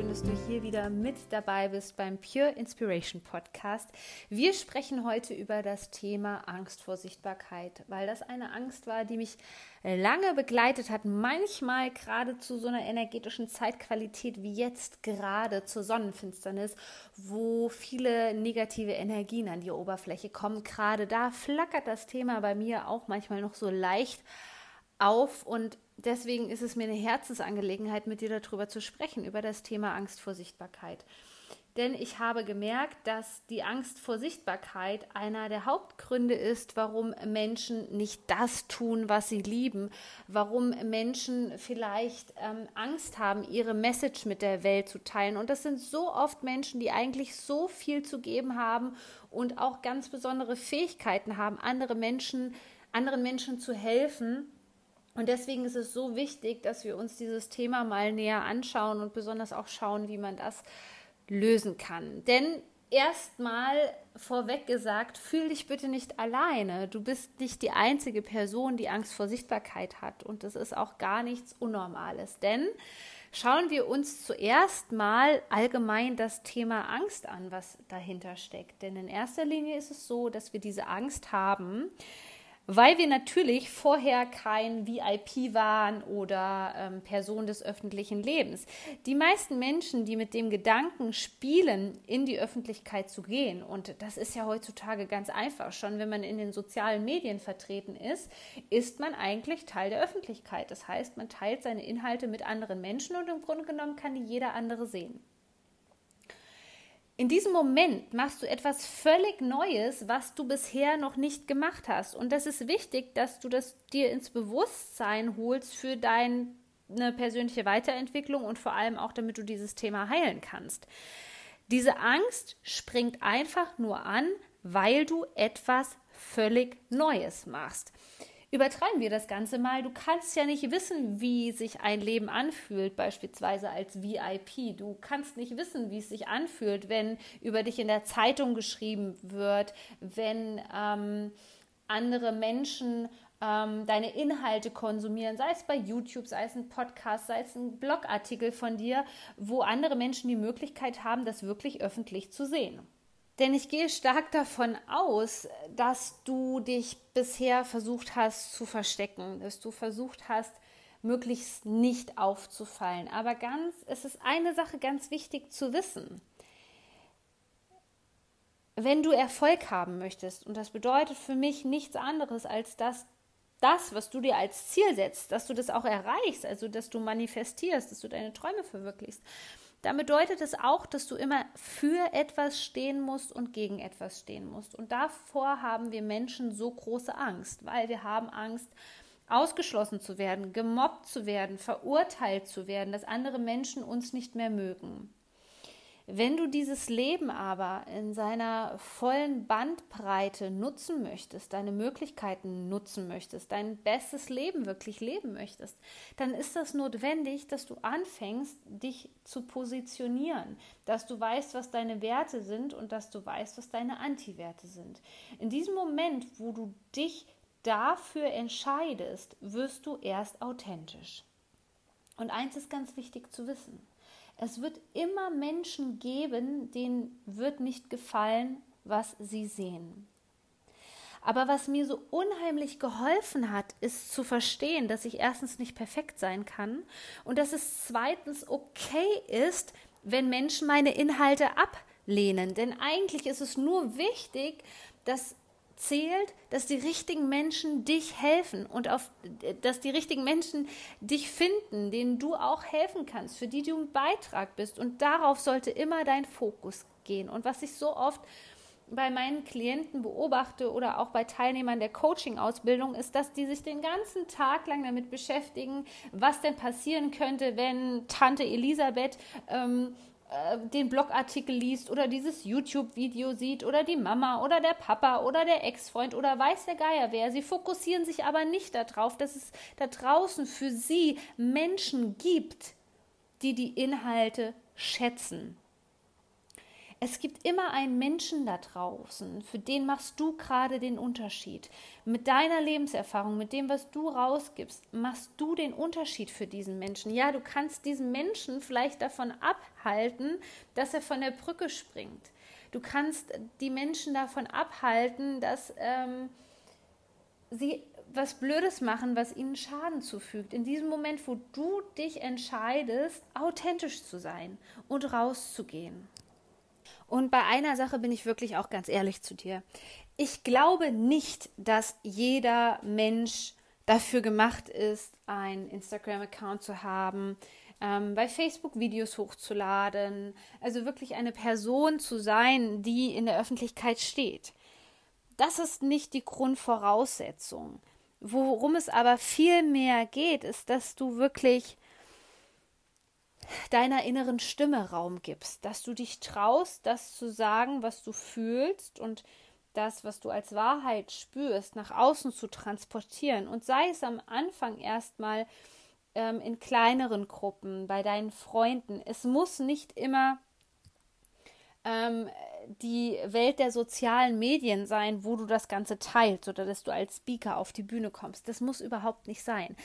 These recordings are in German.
Wunderschön, dass du hier wieder mit dabei bist beim Pure Inspiration Podcast. Wir sprechen heute über das Thema Angst vor Sichtbarkeit, weil das eine Angst war, die mich lange begleitet hat, manchmal gerade zu so einer energetischen Zeitqualität wie jetzt gerade zur Sonnenfinsternis, wo viele negative Energien an die Oberfläche kommen. Gerade da flackert das Thema bei mir auch manchmal noch so leicht auf und deswegen ist es mir eine Herzensangelegenheit, mit dir darüber zu sprechen, über das Thema Angst vor Sichtbarkeit denn ich habe gemerkt, dass die Angst vor Sichtbarkeit einer der Hauptgründe ist, warum Menschen nicht das tun, was sie lieben, warum Menschen vielleicht ähm, Angst haben, ihre Message mit der Welt zu teilen. Und das sind so oft Menschen, die eigentlich so viel zu geben haben und auch ganz besondere Fähigkeiten haben, andere Menschen, anderen Menschen zu helfen. Und deswegen ist es so wichtig, dass wir uns dieses Thema mal näher anschauen und besonders auch schauen, wie man das lösen kann. Denn erstmal vorweg gesagt, fühl dich bitte nicht alleine. Du bist nicht die einzige Person, die Angst vor Sichtbarkeit hat. Und das ist auch gar nichts Unnormales. Denn schauen wir uns zuerst mal allgemein das Thema Angst an, was dahinter steckt. Denn in erster Linie ist es so, dass wir diese Angst haben, weil wir natürlich vorher kein VIP waren oder ähm, Person des öffentlichen Lebens. Die meisten Menschen, die mit dem Gedanken spielen, in die Öffentlichkeit zu gehen, und das ist ja heutzutage ganz einfach, schon wenn man in den sozialen Medien vertreten ist, ist man eigentlich Teil der Öffentlichkeit. Das heißt, man teilt seine Inhalte mit anderen Menschen und im Grunde genommen kann die jeder andere sehen. In diesem Moment machst du etwas völlig Neues, was du bisher noch nicht gemacht hast. Und das ist wichtig, dass du das dir ins Bewusstsein holst für deine persönliche Weiterentwicklung und vor allem auch, damit du dieses Thema heilen kannst. Diese Angst springt einfach nur an, weil du etwas völlig Neues machst. Übertreiben wir das Ganze mal. Du kannst ja nicht wissen, wie sich ein Leben anfühlt, beispielsweise als VIP. Du kannst nicht wissen, wie es sich anfühlt, wenn über dich in der Zeitung geschrieben wird, wenn ähm, andere Menschen ähm, deine Inhalte konsumieren, sei es bei YouTube, sei es ein Podcast, sei es ein Blogartikel von dir, wo andere Menschen die Möglichkeit haben, das wirklich öffentlich zu sehen. Denn ich gehe stark davon aus, dass du dich bisher versucht hast zu verstecken, dass du versucht hast, möglichst nicht aufzufallen. Aber ganz, es ist eine Sache ganz wichtig zu wissen. Wenn du Erfolg haben möchtest, und das bedeutet für mich nichts anderes, als dass das, was du dir als Ziel setzt, dass du das auch erreichst, also dass du manifestierst, dass du deine Träume verwirklichst, dann bedeutet es auch, dass du immer für etwas stehen musst und gegen etwas stehen musst. Und davor haben wir Menschen so große Angst, weil wir haben Angst, ausgeschlossen zu werden, gemobbt zu werden, verurteilt zu werden, dass andere Menschen uns nicht mehr mögen. Wenn du dieses Leben aber in seiner vollen Bandbreite nutzen möchtest, deine Möglichkeiten nutzen möchtest, dein bestes Leben wirklich leben möchtest, dann ist das notwendig, dass du anfängst, dich zu positionieren, dass du weißt, was deine Werte sind und dass du weißt, was deine Antiwerte sind. In diesem Moment, wo du dich dafür entscheidest, wirst du erst authentisch. Und eins ist ganz wichtig zu wissen. Es wird immer Menschen geben, denen wird nicht gefallen, was sie sehen. Aber was mir so unheimlich geholfen hat, ist zu verstehen, dass ich erstens nicht perfekt sein kann und dass es zweitens okay ist, wenn Menschen meine Inhalte ablehnen. Denn eigentlich ist es nur wichtig, dass zählt, dass die richtigen Menschen dich helfen und auf, dass die richtigen Menschen dich finden, denen du auch helfen kannst, für die du ein Beitrag bist. Und darauf sollte immer dein Fokus gehen. Und was ich so oft bei meinen Klienten beobachte oder auch bei Teilnehmern der Coaching-Ausbildung, ist, dass die sich den ganzen Tag lang damit beschäftigen, was denn passieren könnte, wenn Tante Elisabeth ähm, äh, den Blogartikel liest oder dieses YouTube-Video sieht oder die Mama oder der Papa oder der Ex-Freund oder weiß der Geier wer. Sie fokussieren sich aber nicht darauf, dass es da draußen für sie Menschen gibt, die die Inhalte schätzen. Es gibt immer einen Menschen da draußen, für den machst du gerade den Unterschied. Mit deiner Lebenserfahrung, mit dem, was du rausgibst, machst du den Unterschied für diesen Menschen. Ja, du kannst diesen Menschen vielleicht davon abhalten, dass er von der Brücke springt. Du kannst die Menschen davon abhalten, dass ähm, sie was Blödes machen, was ihnen Schaden zufügt. In diesem Moment, wo du dich entscheidest, authentisch zu sein und rauszugehen. Und bei einer Sache bin ich wirklich auch ganz ehrlich zu dir. Ich glaube nicht, dass jeder Mensch dafür gemacht ist, einen Instagram-Account zu haben, ähm, bei Facebook Videos hochzuladen, also wirklich eine Person zu sein, die in der Öffentlichkeit steht. Das ist nicht die Grundvoraussetzung. Worum es aber viel mehr geht, ist, dass du wirklich deiner inneren Stimme Raum gibst, dass du dich traust, das zu sagen, was du fühlst und das, was du als Wahrheit spürst, nach außen zu transportieren. Und sei es am Anfang erstmal ähm, in kleineren Gruppen, bei deinen Freunden. Es muss nicht immer ähm, die Welt der sozialen Medien sein, wo du das Ganze teilst oder dass du als Speaker auf die Bühne kommst. Das muss überhaupt nicht sein.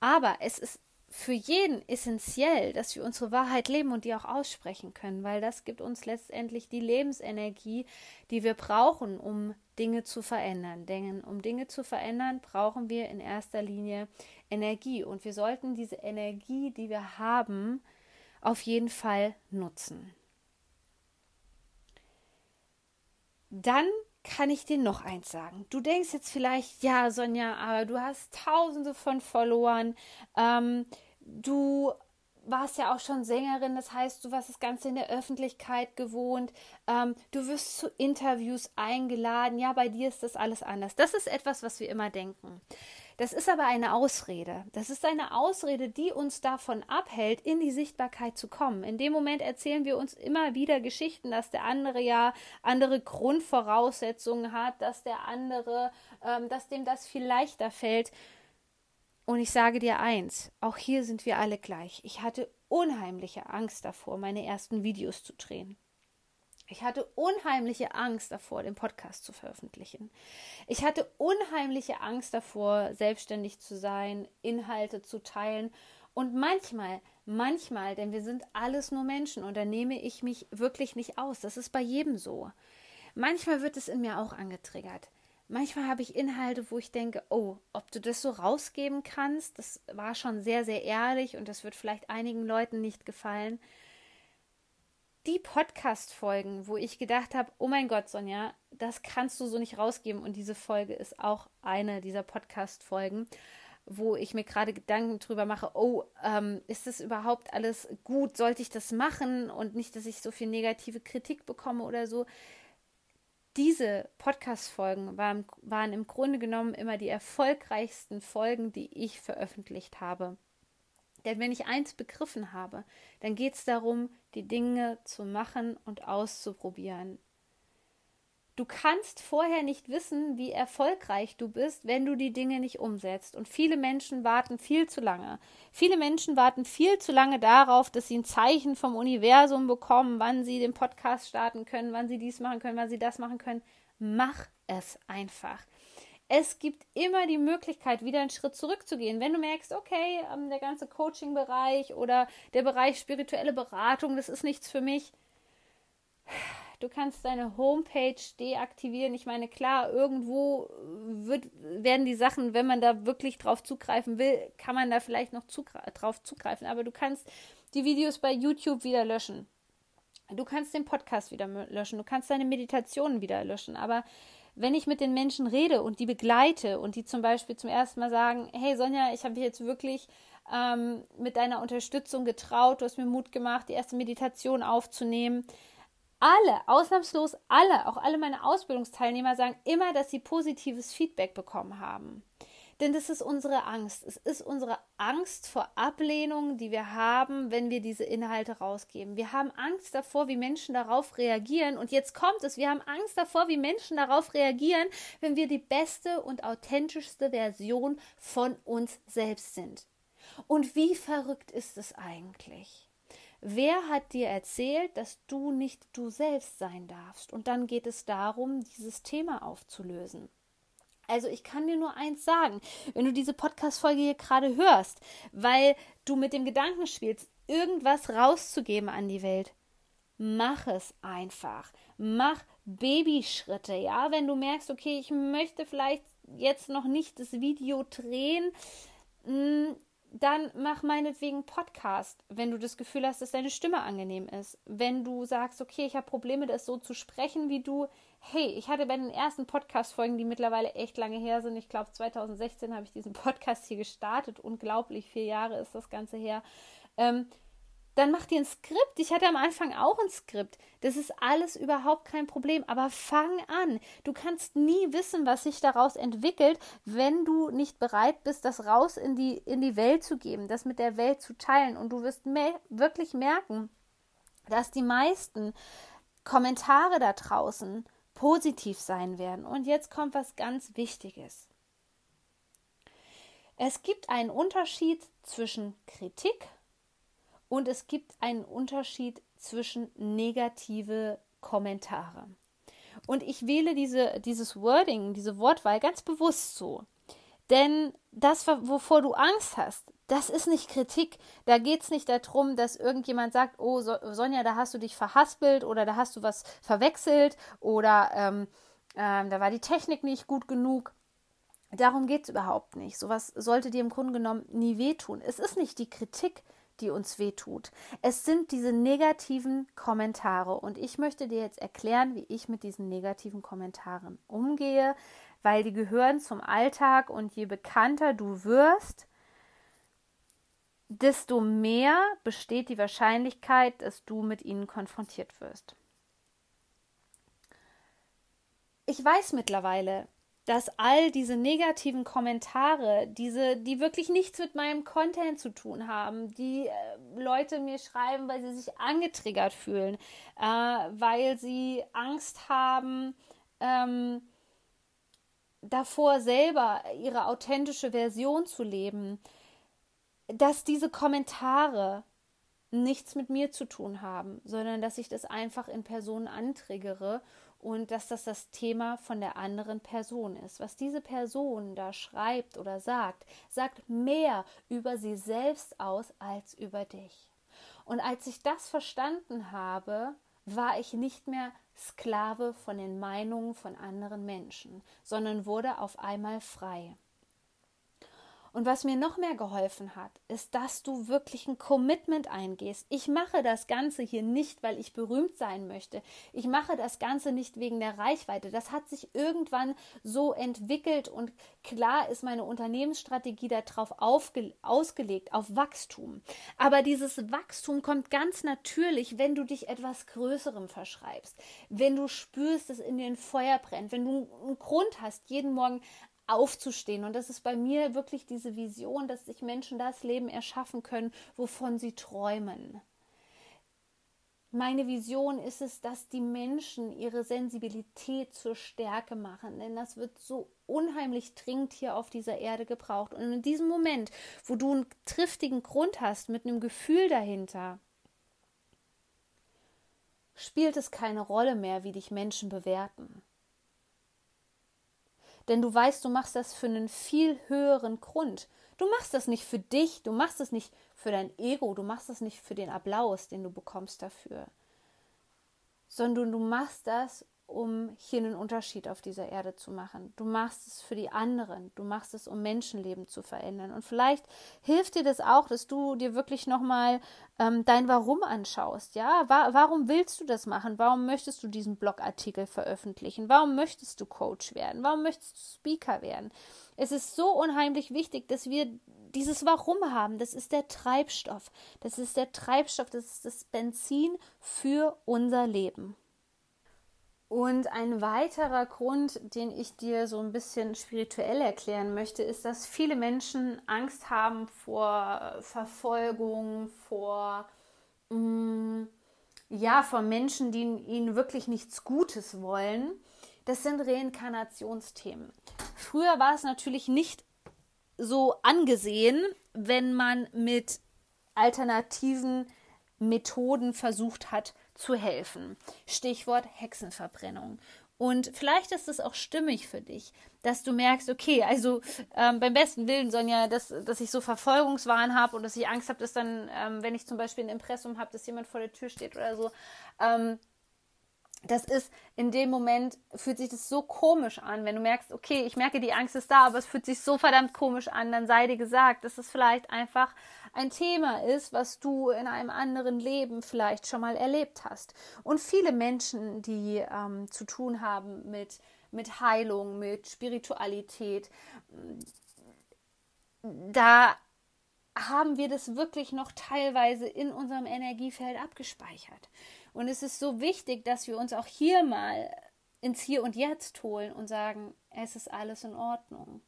Aber es ist für jeden essentiell, dass wir unsere Wahrheit leben und die auch aussprechen können, weil das gibt uns letztendlich die Lebensenergie, die wir brauchen, um Dinge zu verändern. Denn um Dinge zu verändern, brauchen wir in erster Linie Energie und wir sollten diese Energie, die wir haben, auf jeden Fall nutzen. Dann kann ich dir noch eins sagen. Du denkst jetzt vielleicht, ja, Sonja, aber du hast tausende von Followern. Ähm, du warst ja auch schon Sängerin, das heißt, du warst das Ganze in der Öffentlichkeit gewohnt, ähm, du wirst zu Interviews eingeladen, ja, bei dir ist das alles anders. Das ist etwas, was wir immer denken. Das ist aber eine Ausrede. Das ist eine Ausrede, die uns davon abhält, in die Sichtbarkeit zu kommen. In dem Moment erzählen wir uns immer wieder Geschichten, dass der andere ja andere Grundvoraussetzungen hat, dass der andere, ähm, dass dem das viel leichter fällt. Und ich sage dir eins, auch hier sind wir alle gleich. Ich hatte unheimliche Angst davor, meine ersten Videos zu drehen. Ich hatte unheimliche Angst davor, den Podcast zu veröffentlichen. Ich hatte unheimliche Angst davor, selbstständig zu sein, Inhalte zu teilen. Und manchmal, manchmal, denn wir sind alles nur Menschen und da nehme ich mich wirklich nicht aus. Das ist bei jedem so. Manchmal wird es in mir auch angetriggert. Manchmal habe ich Inhalte, wo ich denke, oh, ob du das so rausgeben kannst, das war schon sehr, sehr ehrlich und das wird vielleicht einigen Leuten nicht gefallen die Podcast-Folgen, wo ich gedacht habe, oh mein Gott, Sonja, das kannst du so nicht rausgeben. Und diese Folge ist auch eine dieser Podcast-Folgen, wo ich mir gerade Gedanken drüber mache, oh, ähm, ist das überhaupt alles gut? Sollte ich das machen? Und nicht, dass ich so viel negative Kritik bekomme oder so. Diese Podcast-Folgen waren, waren im Grunde genommen immer die erfolgreichsten Folgen, die ich veröffentlicht habe. Denn wenn ich eins begriffen habe, dann geht es darum, die Dinge zu machen und auszuprobieren. Du kannst vorher nicht wissen, wie erfolgreich du bist, wenn du die Dinge nicht umsetzt. Und viele Menschen warten viel zu lange. Viele Menschen warten viel zu lange darauf, dass sie ein Zeichen vom Universum bekommen, wann sie den Podcast starten können, wann sie dies machen können, wann sie das machen können. Mach es einfach es gibt immer die Möglichkeit, wieder einen Schritt zurückzugehen. Wenn du merkst, okay, ähm, der ganze Coaching-Bereich oder der Bereich spirituelle Beratung, das ist nichts für mich. Du kannst deine Homepage deaktivieren. Ich meine, klar, irgendwo wird, werden die Sachen, wenn man da wirklich drauf zugreifen will, kann man da vielleicht noch zugre drauf zugreifen. Aber du kannst die Videos bei YouTube wieder löschen. Du kannst den Podcast wieder löschen. Du kannst deine Meditationen wieder löschen. Aber wenn ich mit den Menschen rede und die begleite und die zum Beispiel zum ersten Mal sagen, hey Sonja, ich habe mich jetzt wirklich ähm, mit deiner Unterstützung getraut, du hast mir Mut gemacht, die erste Meditation aufzunehmen. Alle, ausnahmslos alle, auch alle meine Ausbildungsteilnehmer sagen immer, dass sie positives Feedback bekommen haben. Denn das ist unsere Angst. Es ist unsere Angst vor Ablehnung, die wir haben, wenn wir diese Inhalte rausgeben. Wir haben Angst davor, wie Menschen darauf reagieren. Und jetzt kommt es, wir haben Angst davor, wie Menschen darauf reagieren, wenn wir die beste und authentischste Version von uns selbst sind. Und wie verrückt ist es eigentlich? Wer hat dir erzählt, dass du nicht du selbst sein darfst? Und dann geht es darum, dieses Thema aufzulösen. Also ich kann dir nur eins sagen, wenn du diese Podcast-Folge hier gerade hörst, weil du mit dem Gedanken spielst, irgendwas rauszugeben an die Welt, mach es einfach. Mach Babyschritte, ja, wenn du merkst, okay, ich möchte vielleicht jetzt noch nicht das Video drehen, mm, dann mach meinetwegen Podcast, wenn du das Gefühl hast, dass deine Stimme angenehm ist. Wenn du sagst, okay, ich habe Probleme, das so zu sprechen wie du. Hey, ich hatte bei den ersten Podcast-Folgen, die mittlerweile echt lange her sind, ich glaube 2016 habe ich diesen Podcast hier gestartet. Unglaublich, vier Jahre ist das Ganze her. Ähm, dann mach dir ein Skript. Ich hatte am Anfang auch ein Skript. Das ist alles überhaupt kein Problem. Aber fang an. Du kannst nie wissen, was sich daraus entwickelt, wenn du nicht bereit bist, das raus in die, in die Welt zu geben, das mit der Welt zu teilen. Und du wirst me wirklich merken, dass die meisten Kommentare da draußen positiv sein werden. Und jetzt kommt was ganz Wichtiges. Es gibt einen Unterschied zwischen Kritik und es gibt einen Unterschied zwischen negative Kommentare. Und ich wähle diese, dieses Wording, diese Wortwahl ganz bewusst so. Denn das, wovor du Angst hast, das ist nicht Kritik. Da geht es nicht darum, dass irgendjemand sagt, oh Sonja, da hast du dich verhaspelt oder da hast du was verwechselt oder ähm, ähm, da war die Technik nicht gut genug. Darum geht es überhaupt nicht. Sowas sollte dir im Grunde genommen nie wehtun. Es ist nicht die Kritik, die uns wehtut. Es sind diese negativen Kommentare und ich möchte dir jetzt erklären, wie ich mit diesen negativen Kommentaren umgehe, weil die gehören zum Alltag und je bekannter du wirst, desto mehr besteht die Wahrscheinlichkeit, dass du mit ihnen konfrontiert wirst. Ich weiß mittlerweile, dass all diese negativen Kommentare, diese, die wirklich nichts mit meinem Content zu tun haben, die äh, Leute mir schreiben, weil sie sich angetriggert fühlen, äh, weil sie Angst haben, ähm, davor selber ihre authentische Version zu leben, dass diese Kommentare nichts mit mir zu tun haben, sondern dass ich das einfach in Personen antriggere und dass das das Thema von der anderen Person ist. Was diese Person da schreibt oder sagt, sagt mehr über sie selbst aus als über dich. Und als ich das verstanden habe, war ich nicht mehr Sklave von den Meinungen von anderen Menschen, sondern wurde auf einmal frei. Und was mir noch mehr geholfen hat, ist, dass du wirklich ein Commitment eingehst. Ich mache das Ganze hier nicht, weil ich berühmt sein möchte. Ich mache das Ganze nicht wegen der Reichweite. Das hat sich irgendwann so entwickelt und klar ist meine Unternehmensstrategie darauf ausgelegt, auf Wachstum. Aber dieses Wachstum kommt ganz natürlich, wenn du dich etwas Größerem verschreibst, wenn du spürst, dass in dir ein Feuer brennt, wenn du einen Grund hast, jeden Morgen aufzustehen. Und das ist bei mir wirklich diese Vision, dass sich Menschen das Leben erschaffen können, wovon sie träumen. Meine Vision ist es, dass die Menschen ihre Sensibilität zur Stärke machen, denn das wird so unheimlich dringend hier auf dieser Erde gebraucht. Und in diesem Moment, wo du einen triftigen Grund hast, mit einem Gefühl dahinter, spielt es keine Rolle mehr, wie dich Menschen bewerten denn du weißt, du machst das für einen viel höheren Grund. Du machst das nicht für dich, du machst das nicht für dein Ego, du machst das nicht für den Applaus, den du bekommst dafür, sondern du machst das, um hier einen Unterschied auf dieser Erde zu machen. Du machst es für die anderen. Du machst es, um Menschenleben zu verändern. Und vielleicht hilft dir das auch, dass du dir wirklich nochmal ähm, dein Warum anschaust. Ja, Wa warum willst du das machen? Warum möchtest du diesen Blogartikel veröffentlichen? Warum möchtest du Coach werden? Warum möchtest du Speaker werden? Es ist so unheimlich wichtig, dass wir dieses Warum haben. Das ist der Treibstoff. Das ist der Treibstoff. Das ist das Benzin für unser Leben. Und ein weiterer Grund, den ich dir so ein bisschen spirituell erklären möchte, ist, dass viele Menschen Angst haben vor Verfolgung, vor, mh, mm, ja, vor Menschen, die ihnen wirklich nichts Gutes wollen. Das sind Reinkarnationsthemen. Früher war es natürlich nicht so angesehen, wenn man mit alternativen Methoden versucht hat zu helfen. Stichwort Hexenverbrennung. Und vielleicht ist es auch stimmig für dich, dass du merkst, okay, also ähm, beim besten Willen, Sonja, dass, dass ich so Verfolgungswahn habe und dass ich Angst habe, dass dann, ähm, wenn ich zum Beispiel ein Impressum habe, dass jemand vor der Tür steht oder so, ähm, das ist in dem Moment, fühlt sich das so komisch an, wenn du merkst, okay, ich merke, die Angst ist da, aber es fühlt sich so verdammt komisch an, dann sei dir gesagt, dass es vielleicht einfach ein Thema ist, was du in einem anderen Leben vielleicht schon mal erlebt hast. Und viele Menschen, die ähm, zu tun haben mit, mit Heilung, mit Spiritualität, da haben wir das wirklich noch teilweise in unserem Energiefeld abgespeichert. Und es ist so wichtig, dass wir uns auch hier mal ins Hier und Jetzt holen und sagen, es ist alles in Ordnung.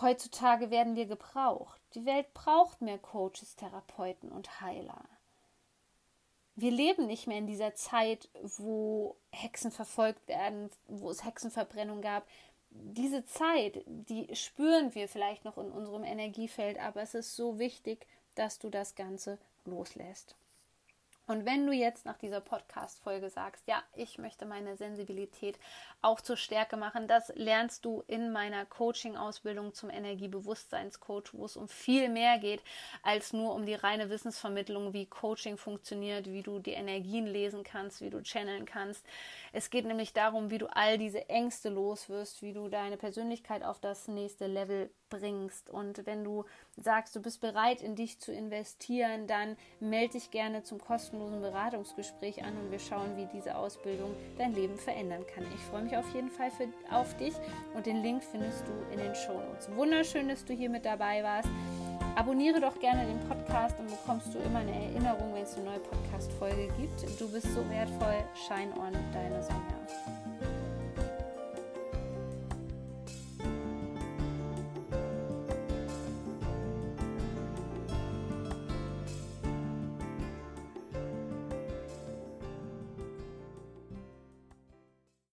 Heutzutage werden wir gebraucht. Die Welt braucht mehr Coaches, Therapeuten und Heiler. Wir leben nicht mehr in dieser Zeit, wo Hexen verfolgt werden, wo es Hexenverbrennung gab. Diese Zeit, die spüren wir vielleicht noch in unserem Energiefeld, aber es ist so wichtig, dass du das Ganze loslässt. Und wenn du jetzt nach dieser Podcast-Folge sagst, ja, ich möchte meine Sensibilität auch zur Stärke machen, das lernst du in meiner Coaching-Ausbildung zum Energiebewusstseinscoach, wo es um viel mehr geht als nur um die reine Wissensvermittlung, wie Coaching funktioniert, wie du die Energien lesen kannst, wie du channeln kannst. Es geht nämlich darum, wie du all diese Ängste loswirst, wie du deine Persönlichkeit auf das nächste Level bringst. Und wenn du sagst, du bist bereit, in dich zu investieren, dann melde dich gerne zum kostenlosen Beratungsgespräch an und wir schauen, wie diese Ausbildung dein Leben verändern kann. Ich freue mich auf jeden Fall für, auf dich und den Link findest du in den Show Notes. Wunderschön, dass du hier mit dabei warst. Abonniere doch gerne den Podcast, dann bekommst du immer eine Erinnerung, wenn es eine neue Podcast-Folge gibt. Du bist so wertvoll. Shine on, deine Sonja.